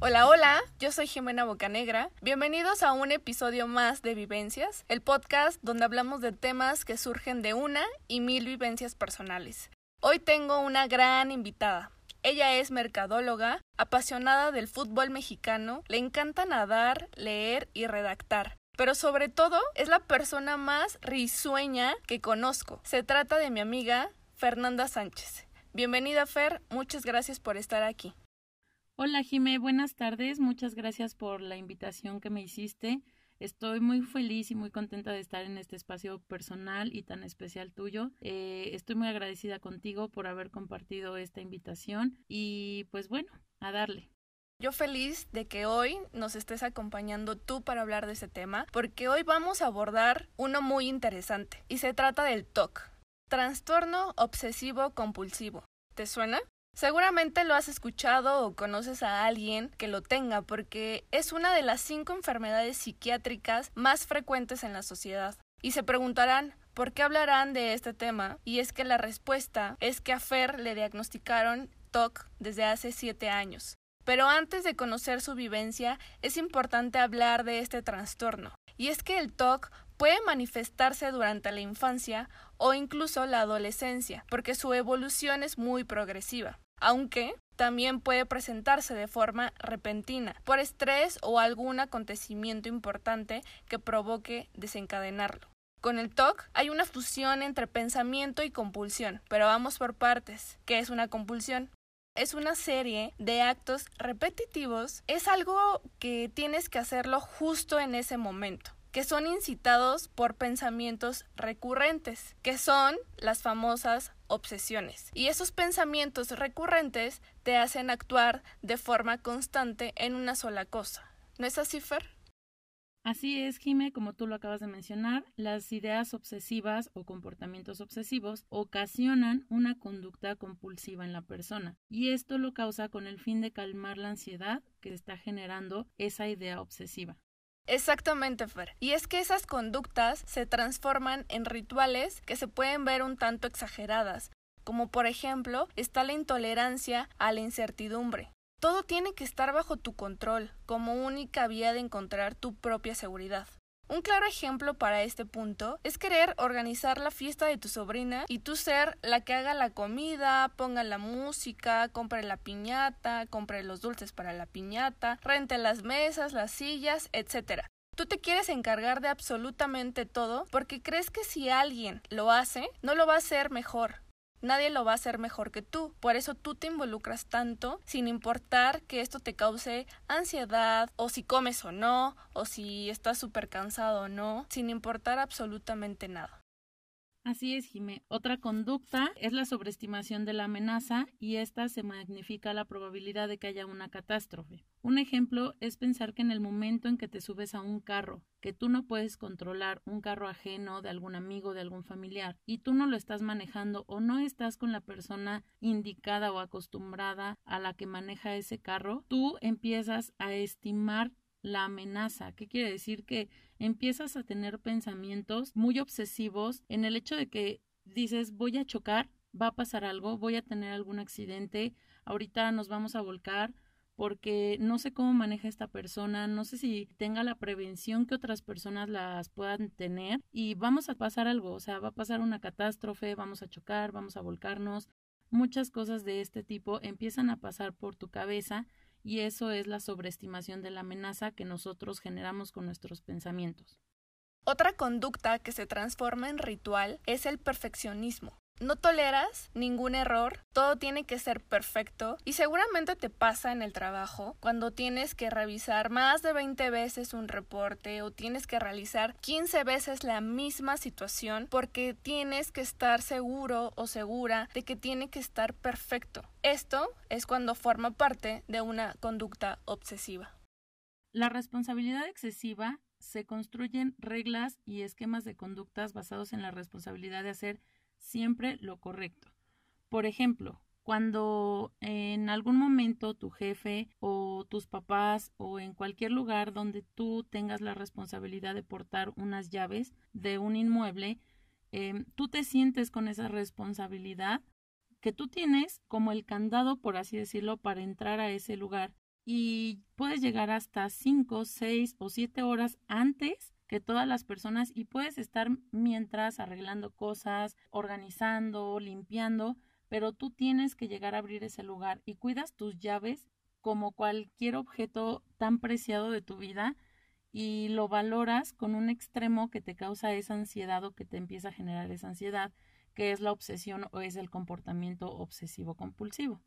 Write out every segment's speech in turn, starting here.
Hola, hola, yo soy Jimena Bocanegra. Bienvenidos a un episodio más de Vivencias, el podcast donde hablamos de temas que surgen de una y mil vivencias personales. Hoy tengo una gran invitada. Ella es mercadóloga, apasionada del fútbol mexicano, le encanta nadar, leer y redactar. Pero sobre todo es la persona más risueña que conozco. Se trata de mi amiga Fernanda Sánchez. Bienvenida Fer, muchas gracias por estar aquí. Hola Jimé, buenas tardes. Muchas gracias por la invitación que me hiciste. Estoy muy feliz y muy contenta de estar en este espacio personal y tan especial tuyo. Eh, estoy muy agradecida contigo por haber compartido esta invitación y pues bueno, a darle. Yo feliz de que hoy nos estés acompañando tú para hablar de ese tema, porque hoy vamos a abordar uno muy interesante y se trata del TOC, trastorno obsesivo compulsivo. ¿Te suena? Seguramente lo has escuchado o conoces a alguien que lo tenga porque es una de las cinco enfermedades psiquiátricas más frecuentes en la sociedad. Y se preguntarán, ¿por qué hablarán de este tema? Y es que la respuesta es que a Fer le diagnosticaron TOC desde hace siete años. Pero antes de conocer su vivencia, es importante hablar de este trastorno. Y es que el TOC puede manifestarse durante la infancia o incluso la adolescencia, porque su evolución es muy progresiva aunque también puede presentarse de forma repentina, por estrés o algún acontecimiento importante que provoque desencadenarlo. Con el TOC hay una fusión entre pensamiento y compulsión, pero vamos por partes. ¿Qué es una compulsión? Es una serie de actos repetitivos, es algo que tienes que hacerlo justo en ese momento que son incitados por pensamientos recurrentes, que son las famosas obsesiones. Y esos pensamientos recurrentes te hacen actuar de forma constante en una sola cosa. ¿No es así, Fer? Así es, Jime, como tú lo acabas de mencionar, las ideas obsesivas o comportamientos obsesivos ocasionan una conducta compulsiva en la persona, y esto lo causa con el fin de calmar la ansiedad que está generando esa idea obsesiva. Exactamente, Fer. Y es que esas conductas se transforman en rituales que se pueden ver un tanto exageradas, como por ejemplo está la intolerancia a la incertidumbre. Todo tiene que estar bajo tu control, como única vía de encontrar tu propia seguridad. Un claro ejemplo para este punto es querer organizar la fiesta de tu sobrina y tú ser la que haga la comida, ponga la música, compre la piñata, compre los dulces para la piñata, rente las mesas, las sillas, etc. Tú te quieres encargar de absolutamente todo porque crees que si alguien lo hace, no lo va a hacer mejor, Nadie lo va a hacer mejor que tú. Por eso tú te involucras tanto sin importar que esto te cause ansiedad o si comes o no o si estás súper cansado o no, sin importar absolutamente nada. Así es, Jimé. Otra conducta es la sobreestimación de la amenaza y esta se magnifica la probabilidad de que haya una catástrofe. Un ejemplo es pensar que en el momento en que te subes a un carro, que tú no puedes controlar un carro ajeno de algún amigo, de algún familiar, y tú no lo estás manejando o no estás con la persona indicada o acostumbrada a la que maneja ese carro, tú empiezas a estimar la amenaza. ¿Qué quiere decir? Que empiezas a tener pensamientos muy obsesivos en el hecho de que dices voy a chocar, va a pasar algo, voy a tener algún accidente, ahorita nos vamos a volcar porque no sé cómo maneja esta persona, no sé si tenga la prevención que otras personas las puedan tener y vamos a pasar algo, o sea, va a pasar una catástrofe, vamos a chocar, vamos a volcarnos, muchas cosas de este tipo empiezan a pasar por tu cabeza y eso es la sobreestimación de la amenaza que nosotros generamos con nuestros pensamientos. Otra conducta que se transforma en ritual es el perfeccionismo. No toleras ningún error, todo tiene que ser perfecto y seguramente te pasa en el trabajo cuando tienes que revisar más de 20 veces un reporte o tienes que realizar 15 veces la misma situación porque tienes que estar seguro o segura de que tiene que estar perfecto. Esto es cuando forma parte de una conducta obsesiva. La responsabilidad excesiva se construyen reglas y esquemas de conductas basados en la responsabilidad de hacer siempre lo correcto. Por ejemplo, cuando en algún momento tu jefe o tus papás o en cualquier lugar donde tú tengas la responsabilidad de portar unas llaves de un inmueble, em, tú te sientes con esa responsabilidad que tú tienes como el candado, por así decirlo, para entrar a ese lugar y puedes llegar hasta 5, 6 o 7 horas antes que todas las personas y puedes estar mientras arreglando cosas, organizando, limpiando, pero tú tienes que llegar a abrir ese lugar y cuidas tus llaves como cualquier objeto tan preciado de tu vida y lo valoras con un extremo que te causa esa ansiedad o que te empieza a generar esa ansiedad, que es la obsesión o es el comportamiento obsesivo compulsivo.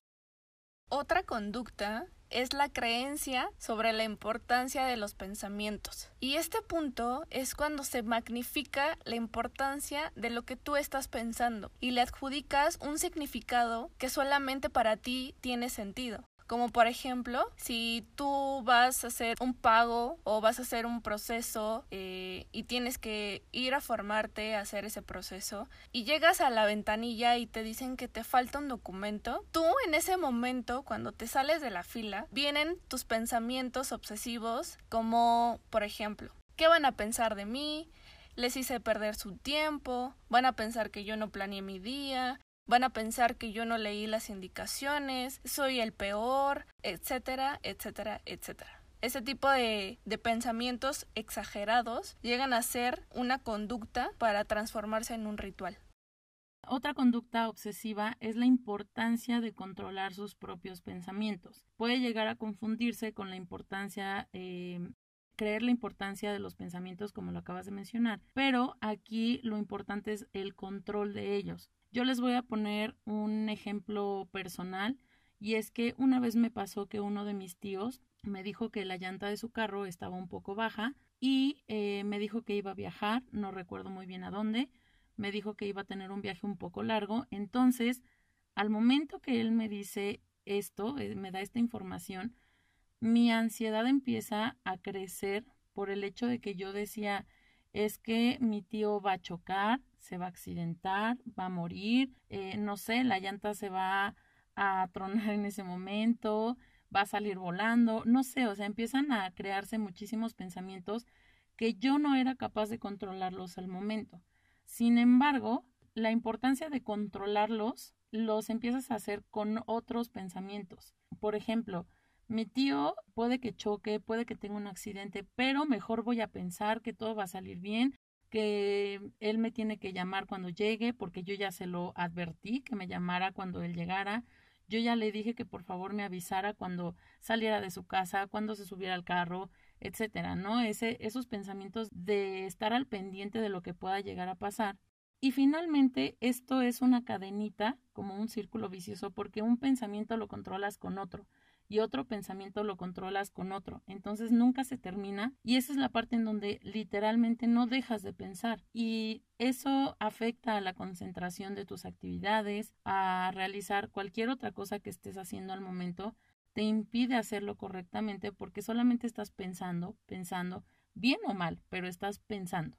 Otra conducta es la creencia sobre la importancia de los pensamientos. Y este punto es cuando se magnifica la importancia de lo que tú estás pensando y le adjudicas un significado que solamente para ti tiene sentido. Como por ejemplo, si tú vas a hacer un pago o vas a hacer un proceso eh, y tienes que ir a formarte a hacer ese proceso y llegas a la ventanilla y te dicen que te falta un documento, tú en ese momento, cuando te sales de la fila, vienen tus pensamientos obsesivos como, por ejemplo, ¿qué van a pensar de mí? les hice perder su tiempo, van a pensar que yo no planeé mi día, van a pensar que yo no leí las indicaciones, soy el peor, etcétera, etcétera, etcétera. Ese tipo de, de, pensamientos exagerados llegan a ser una conducta para transformarse en un ritual. Otra conducta obsesiva es la importancia de controlar sus propios pensamientos. Puede llegar a confundirse con la importancia eh, creer la importancia de los pensamientos como lo acabas de mencionar, pero aquí lo importante es el control de ellos. Yo les voy a poner un ejemplo personal y es que una vez me pasó que uno de mis tíos me dijo que la llanta de su carro estaba un poco baja y eh, me dijo que iba a viajar, no recuerdo muy bien a dónde, me dijo que iba a tener un viaje un poco largo, entonces al momento que él me dice esto, eh, me da esta información, mi ansiedad empieza a crecer por el hecho de que yo decía, es que mi tío va a chocar, se va a accidentar, va a morir, eh, no sé, la llanta se va a tronar en ese momento, va a salir volando, no sé, o sea, empiezan a crearse muchísimos pensamientos que yo no era capaz de controlarlos al momento. Sin embargo, la importancia de controlarlos los empiezas a hacer con otros pensamientos. Por ejemplo, mi tío puede que choque, puede que tenga un accidente, pero mejor voy a pensar que todo va a salir bien, que él me tiene que llamar cuando llegue, porque yo ya se lo advertí que me llamara cuando él llegara. Yo ya le dije que por favor me avisara cuando saliera de su casa, cuando se subiera al carro, etcétera, ¿no? Ese, esos pensamientos de estar al pendiente de lo que pueda llegar a pasar. Y finalmente, esto es una cadenita, como un círculo vicioso, porque un pensamiento lo controlas con otro y otro pensamiento lo controlas con otro. Entonces nunca se termina y esa es la parte en donde literalmente no dejas de pensar y eso afecta a la concentración de tus actividades, a realizar cualquier otra cosa que estés haciendo al momento, te impide hacerlo correctamente porque solamente estás pensando, pensando, bien o mal, pero estás pensando.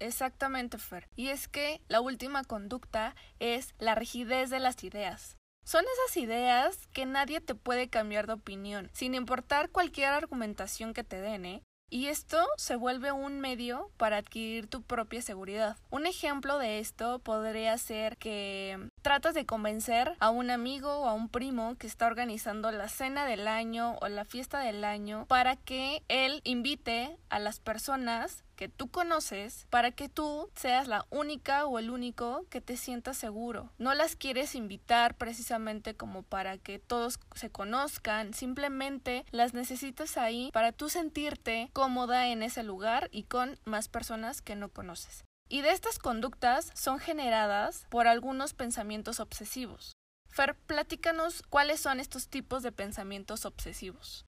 Exactamente, Fer. Y es que la última conducta es la rigidez de las ideas. Son esas ideas que nadie te puede cambiar de opinión, sin importar cualquier argumentación que te den, ¿eh? Y esto se vuelve un medio para adquirir tu propia seguridad. Un ejemplo de esto podría ser que tratas de convencer a un amigo o a un primo que está organizando la cena del año o la fiesta del año para que él invite a las personas que tú conoces para que tú seas la única o el único que te sientas seguro. No las quieres invitar precisamente como para que todos se conozcan, simplemente las necesitas ahí para tú sentirte cómoda en ese lugar y con más personas que no conoces. Y de estas conductas son generadas por algunos pensamientos obsesivos. Fer, platícanos cuáles son estos tipos de pensamientos obsesivos.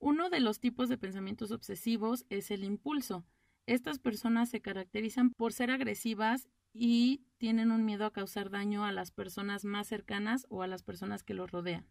Uno de los tipos de pensamientos obsesivos es el impulso. Estas personas se caracterizan por ser agresivas y tienen un miedo a causar daño a las personas más cercanas o a las personas que los rodean.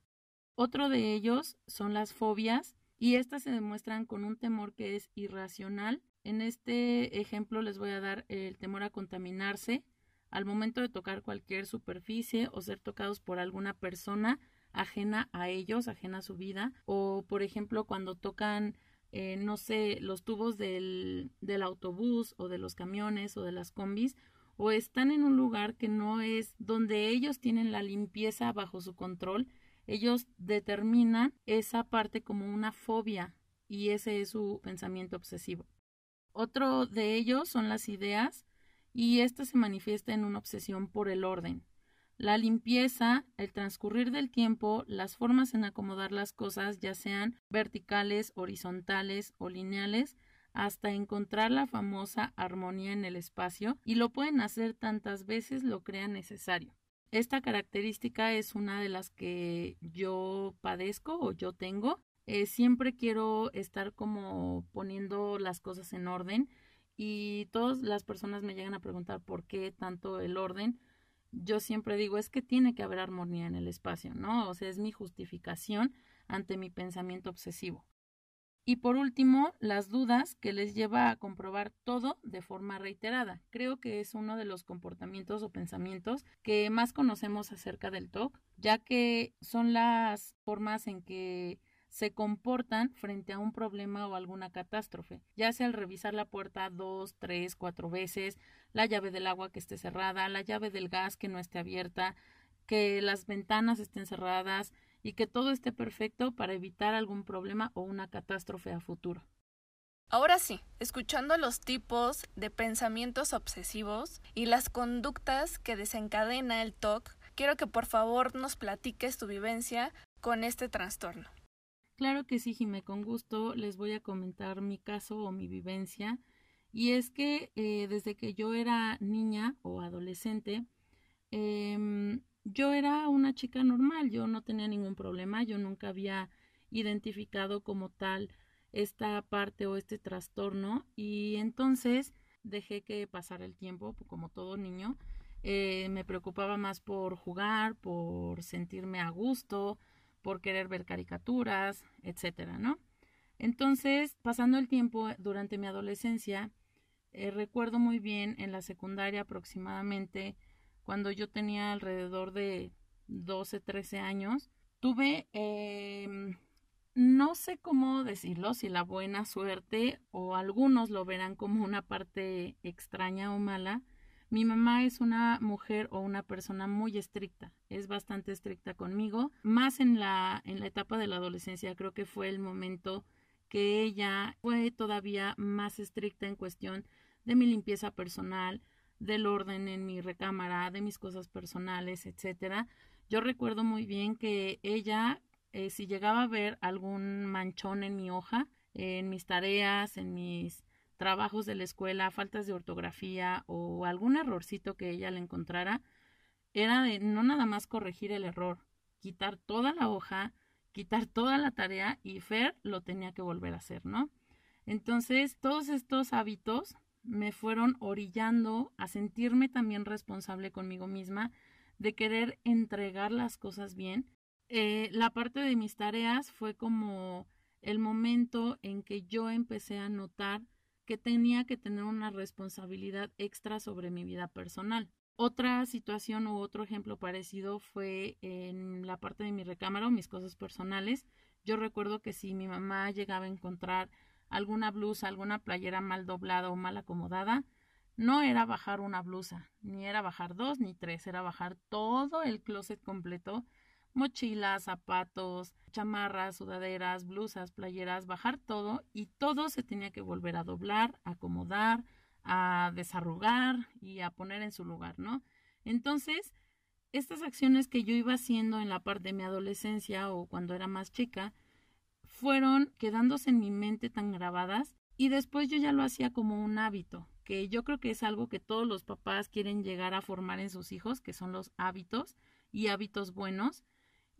Otro de ellos son las fobias y estas se demuestran con un temor que es irracional. En este ejemplo les voy a dar el temor a contaminarse al momento de tocar cualquier superficie o ser tocados por alguna persona ajena a ellos, ajena a su vida, o por ejemplo cuando tocan eh, no sé, los tubos del, del autobús o de los camiones o de las combis, o están en un lugar que no es donde ellos tienen la limpieza bajo su control, Ellos determinan esa parte como una fobia y ese es su pensamiento obsesivo. Otro de ellos son las ideas y esta se manifiesta en una obsesión por el orden. La limpieza, el transcurrir del tiempo, las formas en acomodar las cosas, ya sean verticales, horizontales o lineales, hasta encontrar la famosa armonía en el espacio y lo pueden hacer tantas veces lo crean necesario. Esta característica es una de las que yo padezco o yo tengo. Eh, siempre quiero estar como poniendo las cosas en orden y todas las personas me llegan a preguntar por qué tanto el orden. Yo siempre digo es que tiene que haber armonía en el espacio, ¿no? O sea, es mi justificación ante mi pensamiento obsesivo. Y por último, las dudas que les lleva a comprobar todo de forma reiterada. Creo que es uno de los comportamientos o pensamientos que más conocemos acerca del TOC, ya que son las formas en que se comportan frente a un problema o alguna catástrofe, ya sea al revisar la puerta dos, tres, cuatro veces, la llave del agua que esté cerrada, la llave del gas que no esté abierta, que las ventanas estén cerradas, y que todo esté perfecto para evitar algún problema o una catástrofe a futuro. Ahora sí, escuchando los tipos de pensamientos obsesivos y las conductas que desencadena el TOC, quiero que por favor nos platiques tu vivencia con este trastorno. Claro que sí, Jimé, con gusto les voy a comentar mi caso o mi vivencia. Y es que eh, desde que yo era niña o adolescente, eh, yo era una chica normal, yo no tenía ningún problema, yo nunca había identificado como tal esta parte o este trastorno y entonces dejé que pasara el tiempo como todo niño. Eh, me preocupaba más por jugar, por sentirme a gusto, por querer ver caricaturas, etcétera, ¿no? Entonces, pasando el tiempo durante mi adolescencia, eh, recuerdo muy bien en la secundaria aproximadamente cuando yo tenía alrededor de 12, 13 años, tuve, em, no sé cómo decirlo, si la buena suerte o algunos lo verán como una parte extraña o mala. Mi mamá es una mujer o una persona muy estricta, es bastante estricta conmigo, más en la, en la etapa de la adolescencia, creo que fue el momento que ella fue todavía más estricta en cuestión de mi limpieza personal, del orden en mi recámara, de mis cosas personales, etcétera. Yo recuerdo muy bien que ella, eh, si llegaba a ver algún manchón en mi hoja, en mis tareas, en mis trabajos de la escuela, faltas de ortografía o algún errorcito que ella le encontrara, era de no nada más corregir el error, quitar toda la hoja, quitar toda la tarea y Fer lo tenía que volver a hacer, ¿no? Entonces, todos estos hábitos me fueron orillando a sentirme también responsable conmigo misma de querer entregar las cosas bien. Eh, la parte de mis tareas fue como el momento en que yo empecé a notar que tenía que tener una responsabilidad extra sobre mi vida personal. Otra situación u otro ejemplo parecido fue en la parte de mi recámara o mis cosas personales. Yo recuerdo que si mi mamá llegaba a encontrar alguna blusa, alguna playera mal doblada o mal acomodada, no era bajar una blusa, ni era bajar dos ni tres, era bajar todo el closet completo, mochilas, zapatos, chamarras, sudaderas, blusas, playeras, bajar todo y todo se tenía que volver a doblar, acomodar, a desarrugar y a poner en su lugar, ¿no? Entonces, estas acciones que yo iba haciendo en la parte de mi adolescencia o cuando era más chica, fueron quedándose en mi mente tan grabadas y después yo ya lo hacía como un hábito, que yo creo que es algo que todos los papás quieren llegar a formar en sus hijos, que son los hábitos y hábitos buenos.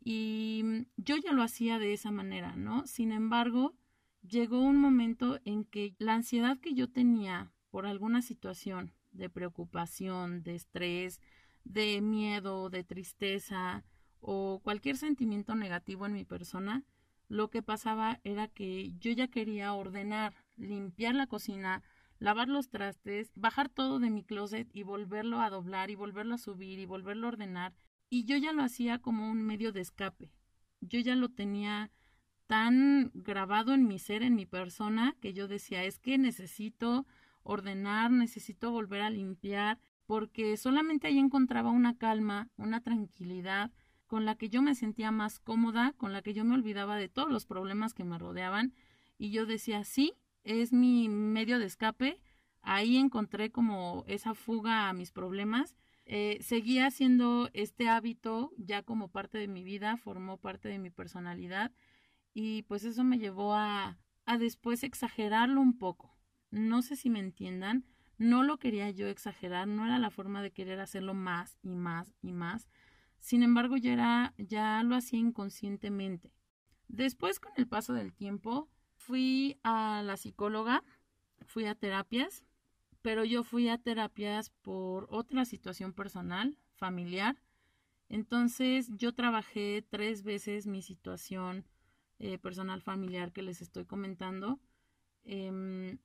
Y yo ya lo hacía de esa manera, ¿no? Sin embargo, llegó un momento en que la ansiedad que yo tenía por alguna situación de preocupación, de estrés, de miedo, de tristeza o cualquier sentimiento negativo en mi persona, lo que pasaba era que yo ya quería ordenar, limpiar la cocina, lavar los trastes, bajar todo de mi closet y volverlo a doblar y volverlo a subir y volverlo a ordenar. Y yo ya lo hacía como un medio de escape. Yo ya lo tenía tan grabado en mi ser, en mi persona, que yo decía, es que necesito ordenar, necesito volver a limpiar, porque solamente ahí encontraba una calma, una tranquilidad, con la que yo me sentía más cómoda, con la que yo me olvidaba de todos los problemas que me rodeaban y yo decía, sí, es mi medio de escape, ahí encontré como esa fuga a mis problemas. Eh, seguía haciendo este hábito ya como parte de mi vida, formó parte de mi personalidad y pues eso me llevó a, a después exagerarlo un poco. No sé si me entiendan, no lo quería yo exagerar, no era la forma de querer hacerlo más y más y más. Sin embargo, ya era, ya lo hacía inconscientemente. Después, con el paso del tiempo, fui a la psicóloga, fui a terapias, pero yo fui a terapias por otra situación personal, familiar. Entonces, yo trabajé tres veces mi situación eh, personal familiar que les estoy comentando. Em,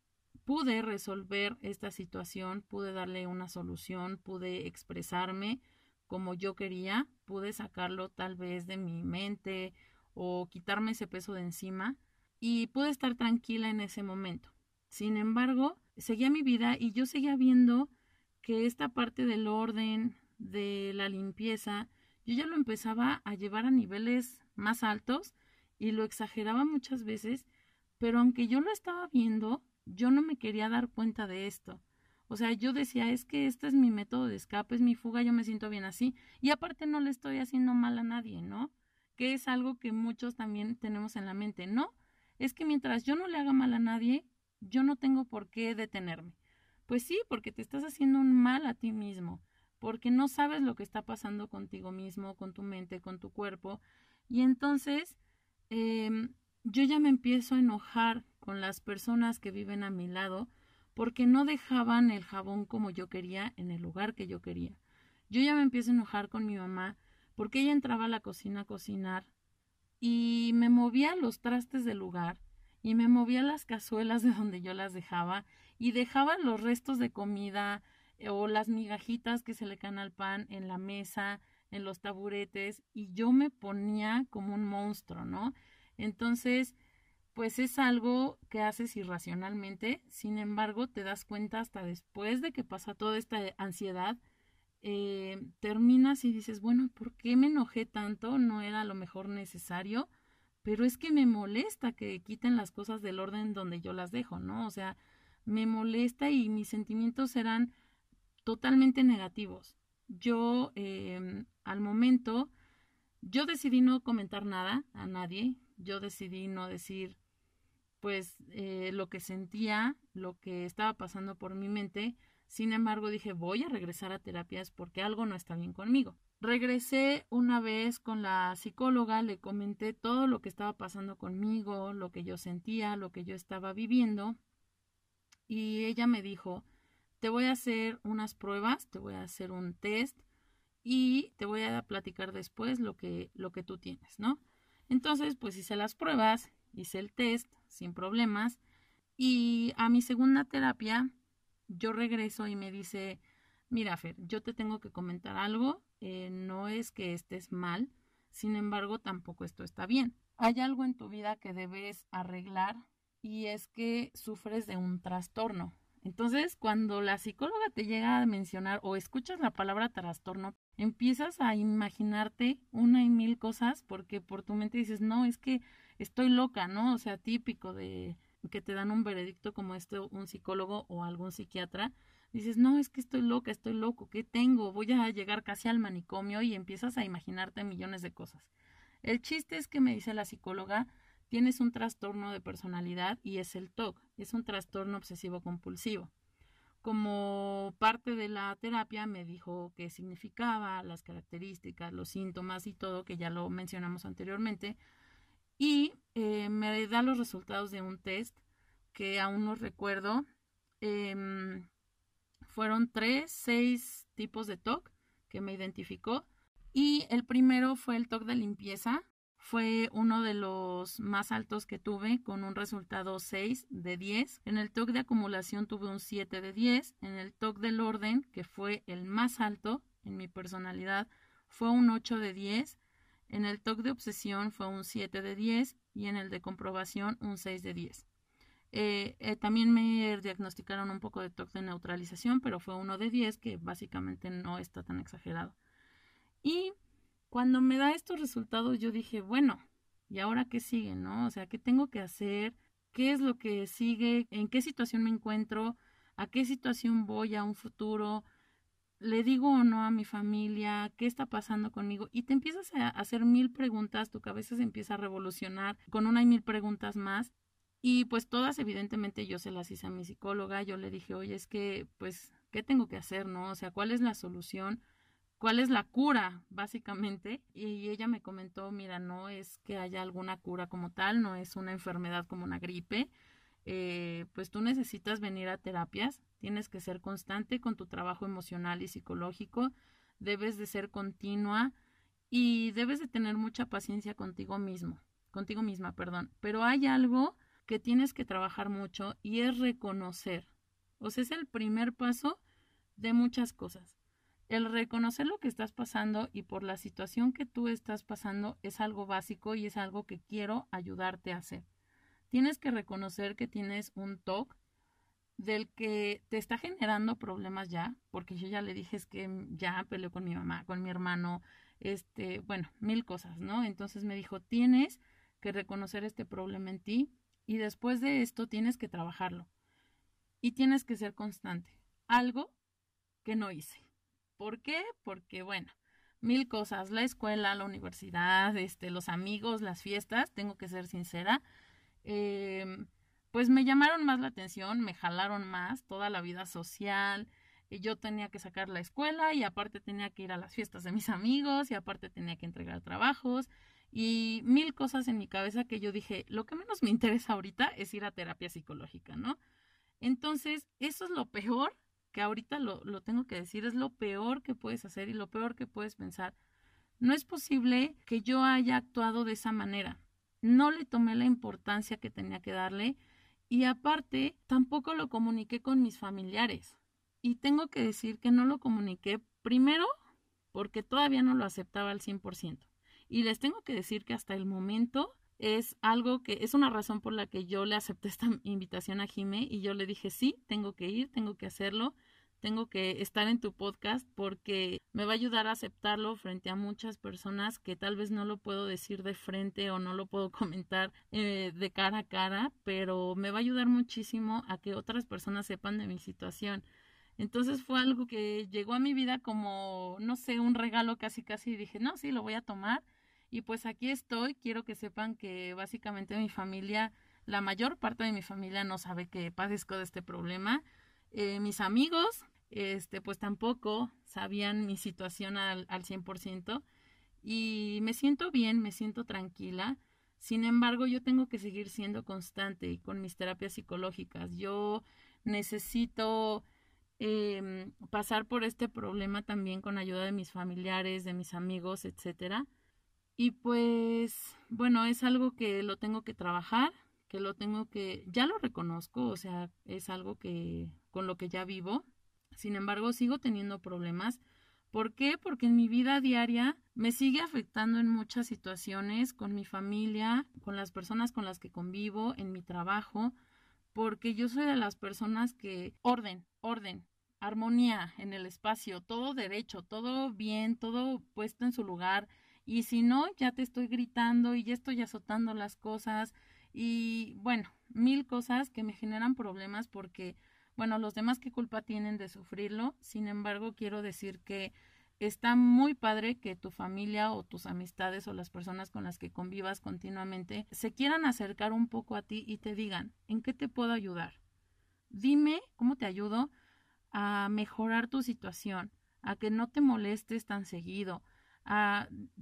pude resolver esta situación, pude darle una solución, pude expresarme como yo quería, pude sacarlo tal vez de mi mente o quitarme ese peso de encima y pude estar tranquila en ese momento. Sin embargo, seguía mi vida y yo seguía viendo que esta parte del orden, de la limpieza, yo ya lo empezaba a llevar a niveles más altos y lo exageraba muchas veces, pero aunque yo lo estaba viendo, yo no me quería dar cuenta de esto. O sea, yo decía, es que este es mi método de escape, es mi fuga, yo me siento bien así. Y aparte no le estoy haciendo mal a nadie, ¿no? Que es algo que muchos también tenemos en la mente, ¿no? Es que mientras yo no le haga mal a nadie, yo no tengo por qué detenerme. Pues sí, porque te estás haciendo un mal a ti mismo, porque no sabes lo que está pasando contigo mismo, con tu mente, con tu cuerpo. Y entonces, eh, yo ya me empiezo a enojar con las personas que viven a mi lado porque no dejaban el jabón como yo quería en el lugar que yo quería. Yo ya me empiezo a enojar con mi mamá porque ella entraba a la cocina a cocinar y me movía los trastes del lugar y me movía las cazuelas de donde yo las dejaba y dejaba los restos de comida eh, o las migajitas que se le caen al pan en la mesa, en los taburetes y yo me ponía como un monstruo, ¿no? Entonces, pues es algo que haces irracionalmente, sin embargo, te das cuenta hasta después de que pasa toda esta ansiedad, eh, terminas y dices, bueno, ¿por qué me enojé tanto? No era lo mejor necesario, pero es que me molesta que quiten las cosas del orden donde yo las dejo, ¿no? O sea, me molesta y mis sentimientos eran totalmente negativos. Yo, eh, al momento, yo decidí no comentar nada a nadie, yo decidí no decir pues eh, lo que sentía, lo que estaba pasando por mi mente. Sin embargo, dije, voy a regresar a terapias porque algo no está bien conmigo. Regresé una vez con la psicóloga, le comenté todo lo que estaba pasando conmigo, lo que yo sentía, lo que yo estaba viviendo. Y ella me dijo, te voy a hacer unas pruebas, te voy a hacer un test y te voy a platicar después lo que, lo que tú tienes, ¿no? Entonces, pues hice las pruebas, hice el test sin problemas y a mi segunda terapia yo regreso y me dice, mira Fer, yo te tengo que comentar algo, eh, no es que estés mal, sin embargo tampoco esto está bien. Hay algo en tu vida que debes arreglar y es que sufres de un trastorno. Entonces, cuando la psicóloga te llega a mencionar o escuchas la palabra trastorno, empiezas a imaginarte una y mil cosas porque por tu mente dices, no, es que estoy loca, ¿no? O sea, típico de que te dan un veredicto como este un psicólogo o algún psiquiatra, dices, no, es que estoy loca, estoy loco, ¿qué tengo? Voy a llegar casi al manicomio y empiezas a imaginarte millones de cosas. El chiste es que me dice la psicóloga, tienes un trastorno de personalidad y es el TOC, es un trastorno obsesivo compulsivo. Como parte de la terapia me dijo qué significaba, las características, los síntomas y todo, que ya lo mencionamos anteriormente, y eh, me da los resultados de un test que aún no recuerdo. Em, fueron tres, seis tipos de TOC que me identificó y el primero fue el TOC de limpieza, fue uno de los más altos que tuve con un resultado 6 de 10. En el TOC de acumulación tuve un 7 de 10. En el TOC del orden, que fue el más alto en mi personalidad, fue un 8 de 10. En el TOC de obsesión fue un 7 de 10 y en el de comprobación un 6 de 10. Eh, eh, también me diagnosticaron un poco de TOC de neutralización, pero fue uno de 10 que básicamente no está tan exagerado. Y cuando me da estos resultados yo dije, bueno, ¿y ahora qué sigue, no? O sea, ¿qué tengo que hacer? ¿Qué es lo que sigue? ¿En qué situación me encuentro? ¿A qué situación voy a un futuro? ¿Le digo o no a mi familia? ¿Qué está pasando conmigo? Y te empiezas a hacer mil preguntas, tu cabeza se empieza a revolucionar con una y mil preguntas más. Y pues todas, evidentemente, yo se las hice a mi psicóloga. Yo le dije, oye, es que, pues, ¿qué tengo que hacer, no? O sea, ¿cuál es la solución? ¿Cuál es la cura, básicamente? Y ella me comentó, mira, no es que haya alguna cura como tal, no es una enfermedad como una gripe. Eh, pues tú necesitas venir a terapias, tienes que ser constante con tu trabajo emocional y psicológico, debes de ser continua y debes de tener mucha paciencia contigo mismo, contigo misma, perdón. Pero hay algo que tienes que trabajar mucho y es reconocer. O sea, es el primer paso de muchas cosas. El reconocer lo que estás pasando y por la situación que tú estás pasando es algo básico y es algo que quiero ayudarte a hacer. Tienes que reconocer que tienes un TOC del que te está generando problemas ya, porque yo ya le dije es que ya peleó con mi mamá, con mi hermano, este, bueno, mil cosas, ¿no? Entonces me dijo, tienes que reconocer este problema en ti, y después de esto tienes que trabajarlo. Y tienes que ser constante. Algo que no hice. ¿Por qué? Porque, bueno, mil cosas. La escuela, la universidad, este, los amigos, las fiestas, tengo que ser sincera. Em, pues me llamaron más la atención, me jalaron más toda la vida social. Y yo tenía que sacar la escuela y aparte tenía que ir a las fiestas de mis amigos y aparte tenía que entregar trabajos y mil cosas en mi cabeza que yo dije, lo que menos me interesa ahorita es ir a terapia psicológica, ¿no? Entonces, eso es lo peor que ahorita lo, lo tengo que decir, es lo peor que puedes hacer y lo peor que puedes pensar. No es posible que yo haya actuado de esa manera. No le tomé la importancia que tenía que darle y aparte tampoco lo comuniqué con mis familiares. Y tengo que decir que no lo comuniqué primero porque todavía no lo aceptaba al 100%. Y les tengo que decir que hasta el momento es algo que es una razón por la que yo le acepté esta invitación a Jime y yo le dije, sí, tengo que ir, tengo que hacerlo, tengo que estar en tu podcast porque me va a ayudar a aceptarlo frente a muchas personas que tal vez no lo puedo decir de frente o no lo puedo comentar eh, de cara a cara, pero me va a ayudar muchísimo a que otras personas sepan de mi situación. Entonces fue algo que llegó a mi vida como, no sé, un regalo casi casi dije, no, sí, lo voy a tomar y pues aquí estoy, quiero que sepan que básicamente mi familia, la mayor parte de mi familia no sabe que padezco de este problema. Eh, mis amigos, este, pues tampoco sabían mi situación al, al 100% y me siento bien, me siento tranquila. Sin embargo, yo tengo que seguir siendo constante con mis terapias psicológicas. Yo necesito em, pasar por este problema también con ayuda de mis familiares, de mis amigos, etcétera. Y pues, bueno, es algo que lo tengo que trabajar, que lo tengo que, ya lo reconozco, o sea, es algo que con lo que ya vivo. Sin embargo, sigo teniendo problemas. ¿Por qué? Porque en mi vida diaria me sigue afectando en muchas situaciones, con mi familia, con las personas con las que convivo, en mi trabajo, porque yo soy de las personas que orden, orden, armonía en el espacio, todo derecho, todo bien, todo puesto en su lugar, y si no, ya te estoy gritando y ya estoy azotando las cosas y bueno, mil cosas que me generan problemas porque, bueno, los demás qué culpa tienen de sufrirlo. Sin embargo, quiero decir que está muy padre que tu familia o tus amistades o las personas con las que convivas continuamente se quieran acercar un poco a ti y te digan, ¿en qué te puedo ayudar? Dime cómo te ayudo a mejorar tu situación, a que no te molestes tan seguido,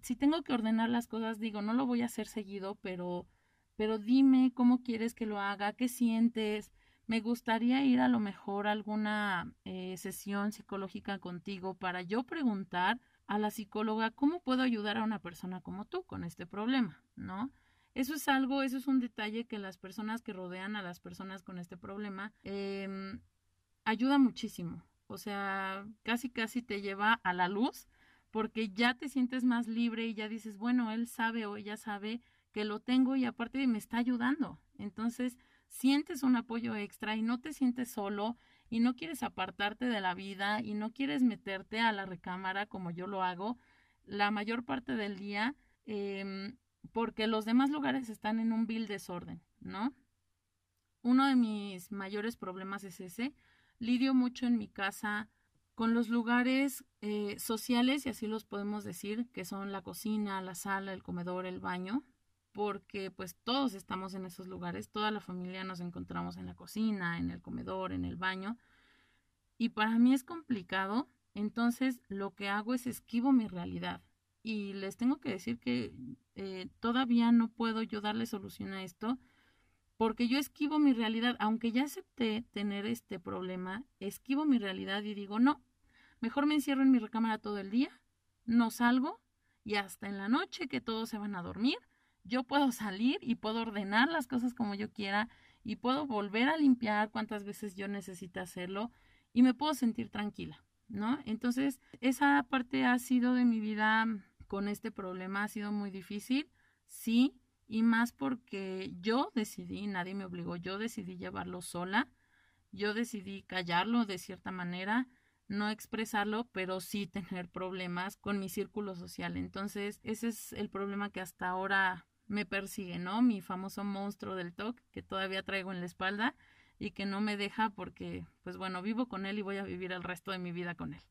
si tengo que ordenar las cosas, digo, no lo voy a hacer seguido, pero, pero dime cómo quieres que lo haga, qué sientes. Me gustaría ir a lo mejor a alguna eh, sesión psicológica contigo para yo preguntar a la psicóloga cómo puedo ayudar a una persona como tú con este problema, ¿no? Eso es algo, eso es un detalle que las personas que rodean a las personas con este problema eh, ayuda muchísimo. O sea, casi casi te lleva a la luz porque ya te sientes más libre y ya dices, bueno, él sabe o ella sabe que lo tengo y aparte me está ayudando. Entonces, sientes un apoyo extra y no te sientes solo y no quieres apartarte de la vida y no quieres meterte a la recámara como yo lo hago. la mayor parte del día em, porque los demás lugares están en un vil desorden, ¿no? Uno de mis mayores problemas es ese. Lidio mucho en mi casa con los lugares eh, sociales, y así los podemos decir, que son la cocina, la sala, el comedor, el baño, porque pues todos estamos en esos lugares, toda la familia nos encontramos en la cocina, en el comedor, en el baño, y para mí es complicado, entonces lo que hago es esquivo mi realidad. Y les tengo que decir que eh, todavía no puedo yo darle solución a esto, porque yo esquivo mi realidad, aunque ya acepté tener este problema, esquivo mi realidad y digo, no, Mejor me encierro en mi recámara todo el día, no salgo y hasta en la noche que todos se van a dormir, yo puedo salir y puedo ordenar las cosas como yo quiera y puedo volver a limpiar cuantas veces yo necesite hacerlo y me puedo sentir tranquila, ¿no? Entonces, esa parte ha sido de mi vida con este problema, ha sido muy difícil, sí, y más porque yo decidí, nadie me obligó, yo decidí llevarlo sola, yo decidí callarlo de cierta manera, no expresarlo, pero sí tener problemas con mi círculo social. Entonces, ese es el problema que hasta ahora me persigue, ¿no? Mi famoso monstruo del TOC que todavía traigo en la espalda y que no me deja porque, pues bueno, vivo con él y voy a vivir el resto de mi vida con él.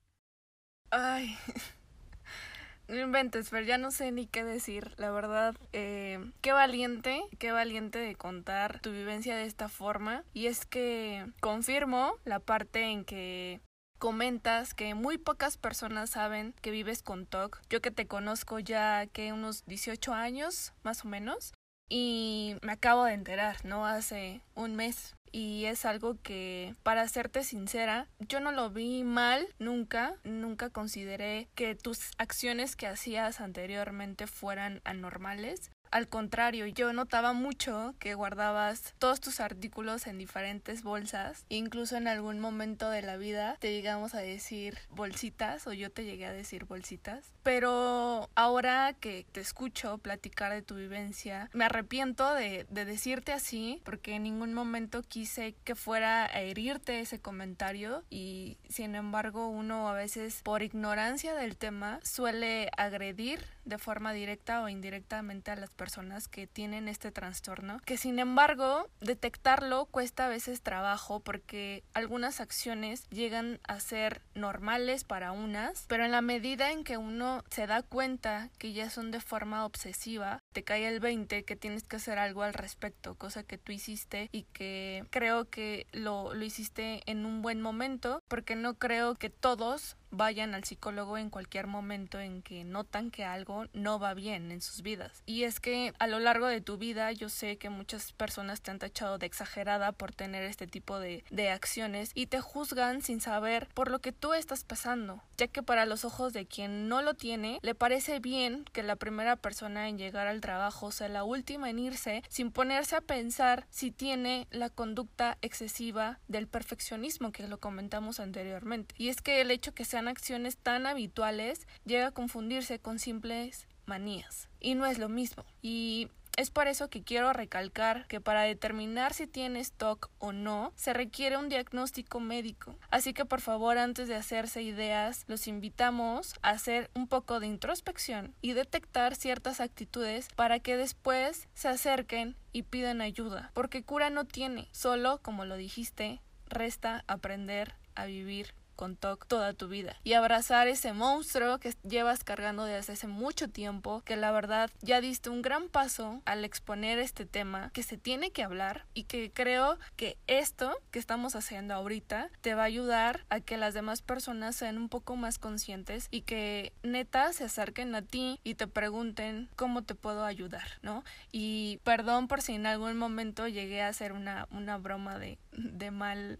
Ay, no inventes, pero ya no sé ni qué decir, la verdad. Eh, qué valiente, qué valiente de contar tu vivencia de esta forma. Y es que confirmo la parte en que comentas que muy pocas personas saben que vives con TOC. Yo que te conozco ya que unos 18 años, más o menos, y me acabo de enterar, ¿no? Hace un mes. Y es algo que, para serte sincera, yo no lo vi mal nunca, nunca consideré que tus acciones que hacías anteriormente fueran anormales. Al contrario, yo notaba mucho que guardabas todos tus artículos en diferentes bolsas. Incluso en algún momento de la vida te llegamos a decir bolsitas o yo te llegué a decir bolsitas. Pero ahora que te escucho platicar de tu vivencia, me arrepiento de, de decirte así porque en ningún momento quise que fuera a herirte ese comentario y sin embargo uno a veces por ignorancia del tema suele agredir de forma directa o indirectamente a las personas que tienen este trastorno, que sin embargo detectarlo cuesta a veces trabajo porque algunas acciones llegan a ser normales para unas, pero en la medida en que uno se da cuenta que ya son de forma obsesiva, te cae el 20 que tienes que hacer algo al respecto, cosa que tú hiciste y que creo que lo, lo hiciste en un buen momento, porque no creo que todos vayan al psicólogo en cualquier momento en que notan que algo no va bien en sus vidas. Y es que a lo largo de tu vida yo sé que muchas personas te han tachado de exagerada por tener este tipo de, de acciones y te juzgan sin saber por lo que tú estás pasando, ya que para los ojos de quien no lo tiene le parece bien que la primera persona en llegar al trabajo sea la última en irse sin ponerse a pensar si tiene la conducta excesiva del perfeccionismo que lo comentamos anteriormente. Y es que el hecho que sea acciones tan habituales, llega a confundirse con simples manías. Y no es lo mismo. Y es por eso que quiero recalcar que para determinar si tienes TOC o no, se requiere un diagnóstico médico. Así que por favor, antes de hacerse ideas, los invitamos a hacer un poco de introspección y detectar ciertas actitudes para que después se acerquen y pidan ayuda. Porque cura no tiene, solo, como lo dijiste, resta aprender a vivir con TOC toda tu vida y abrazar ese monstruo que llevas cargando desde hace mucho tiempo, que la verdad ya diste un gran paso al exponer este tema que se tiene que hablar y que creo que esto que estamos haciendo ahorita te va a ayudar a que las demás personas sean un poco más conscientes y que neta se acerquen a ti y te pregunten cómo te puedo ayudar, ¿no? Y perdón por si en algún momento llegué a hacer una, una broma de, de mal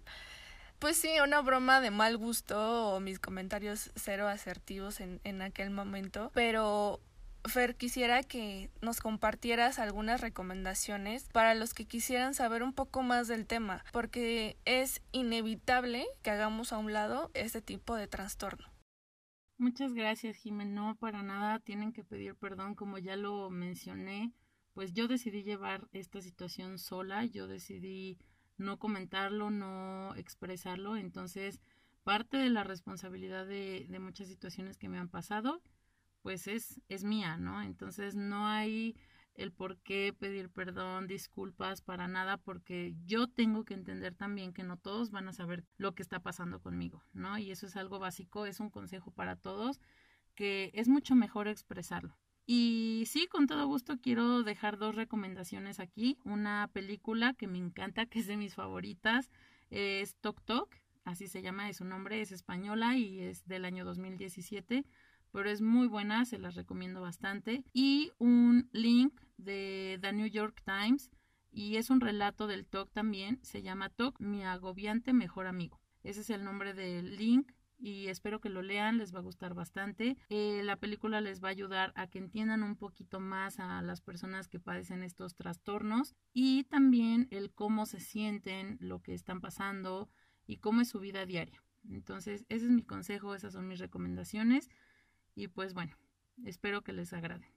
pues sí, una broma de mal gusto o mis comentarios cero asertivos en, en aquel momento, pero Fer, quisiera que nos compartieras algunas recomendaciones para los que quisieran saber un poco más del tema, porque es inevitable que hagamos a un lado este tipo de trastorno. Muchas gracias, Jiménez. No, para nada tienen que pedir perdón, como ya lo mencioné. Pues yo decidí llevar esta situación sola, yo decidí no comentarlo, no expresarlo. Entonces, parte de la responsabilidad de, muchas situaciones que me han pasado pues es, es mía, ¿no? Entonces no hay el por qué pedir perdón, disculpas, para nada, porque yo tengo que entender también que no todos van a saber lo que está pasando conmigo, ¿no? Y eso es algo básico, es un consejo para todos, que es mucho mejor expresarlo. Y sí, con todo gusto quiero dejar dos recomendaciones aquí. Una película que me encanta, que es de mis favoritas, es Tok Tok, así se llama, es su nombre, es española y es del año 2017 pero es muy buena, se las recomiendo bastante. Y un link de The New York Times y es un relato del TOC también, se llama TOC, mi agobiante mejor amigo. Ese es el nombre del link y espero que lo lean, les va a gustar bastante. Eh, la película les va a ayudar a que entiendan un poquito más a las personas que padecen estos trastornos y también el cómo se sienten, lo que están pasando y cómo es su vida diaria. Entonces, ese es mi consejo, esas son mis recomendaciones. Y pues bueno, espero que les agrade.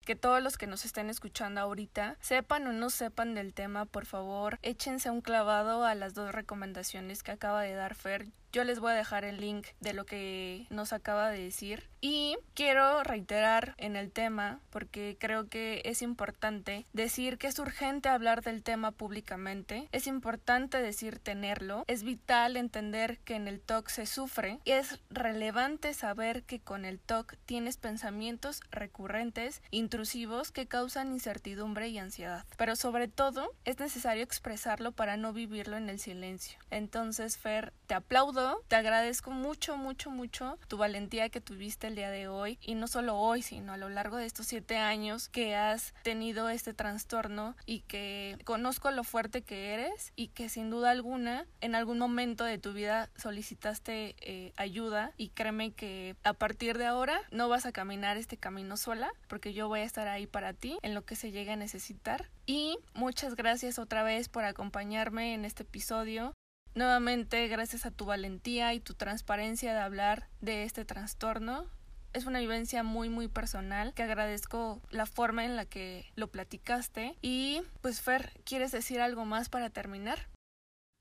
Que todos los que nos estén escuchando ahorita, sepan o no sepan del tema, por favor, échense un clavado a las dos recomendaciones que acaba de dar Fer. Yo les voy a dejar el link de lo que nos acaba de decir. Y quiero reiterar en el tema, porque creo que es importante decir que es urgente hablar del tema públicamente, es importante decir tenerlo, es vital entender que en el TOC se sufre y es relevante saber que con el TOC tienes pensamientos recurrentes, intrusivos que causan incertidumbre y ansiedad. Pero sobre todo es necesario expresarlo para no vivirlo en el silencio. Entonces, Fer, te aplaudo te agradezco mucho, mucho, mucho tu valentía que tuviste el día de hoy y no solo hoy, sino a lo largo de estos siete años que has tenido este trastorno y que conozco lo fuerte que eres y que sin duda alguna en algún momento de tu vida solicitaste eh, ayuda. Y créeme que a partir de ahora no vas a caminar este camino sola porque yo voy a estar ahí para ti en lo que se llegue a necesitar. Y muchas gracias otra vez por acompañarme en este episodio. Nuevamente, gracias a tu valentía y tu transparencia de hablar de este trastorno, es una vivencia muy muy personal que agradezco la forma en la que lo platicaste. Y pues Fer, ¿quieres decir algo más para terminar?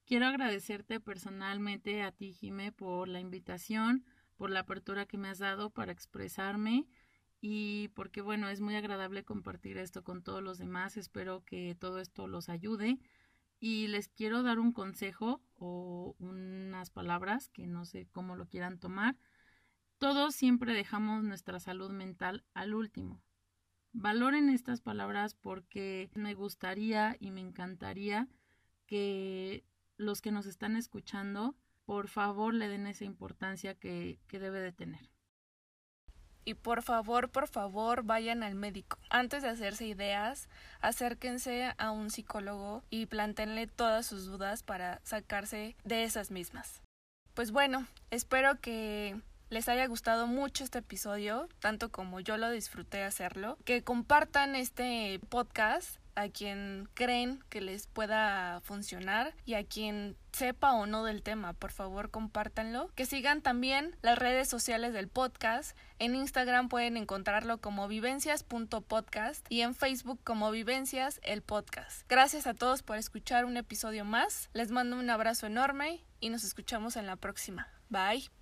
Quiero agradecerte personalmente a ti Jime por la invitación, por la apertura que me has dado para expresarme y porque bueno, es muy agradable compartir esto con todos los demás, espero que todo esto los ayude y les quiero dar un consejo o unas palabras que no sé cómo lo quieran tomar. Todos siempre dejamos nuestra salud mental al último. Valoren estas palabras porque me gustaría y me encantaría que los que nos están escuchando, por favor, le den esa importancia que, que debe de tener. Y por favor, por favor, vayan al médico. Antes de hacerse ideas, acérquense a un psicólogo y plantenle todas sus dudas para sacarse de esas mismas. Pues bueno, espero que les haya gustado mucho este episodio, tanto como yo lo disfruté hacerlo, que compartan este podcast a quien creen que les pueda funcionar y a quien sepa o no del tema, por favor compártanlo. Que sigan también las redes sociales del podcast. En Instagram pueden encontrarlo como vivencias.podcast y en Facebook como vivencias el podcast. Gracias a todos por escuchar un episodio más. Les mando un abrazo enorme y nos escuchamos en la próxima. Bye.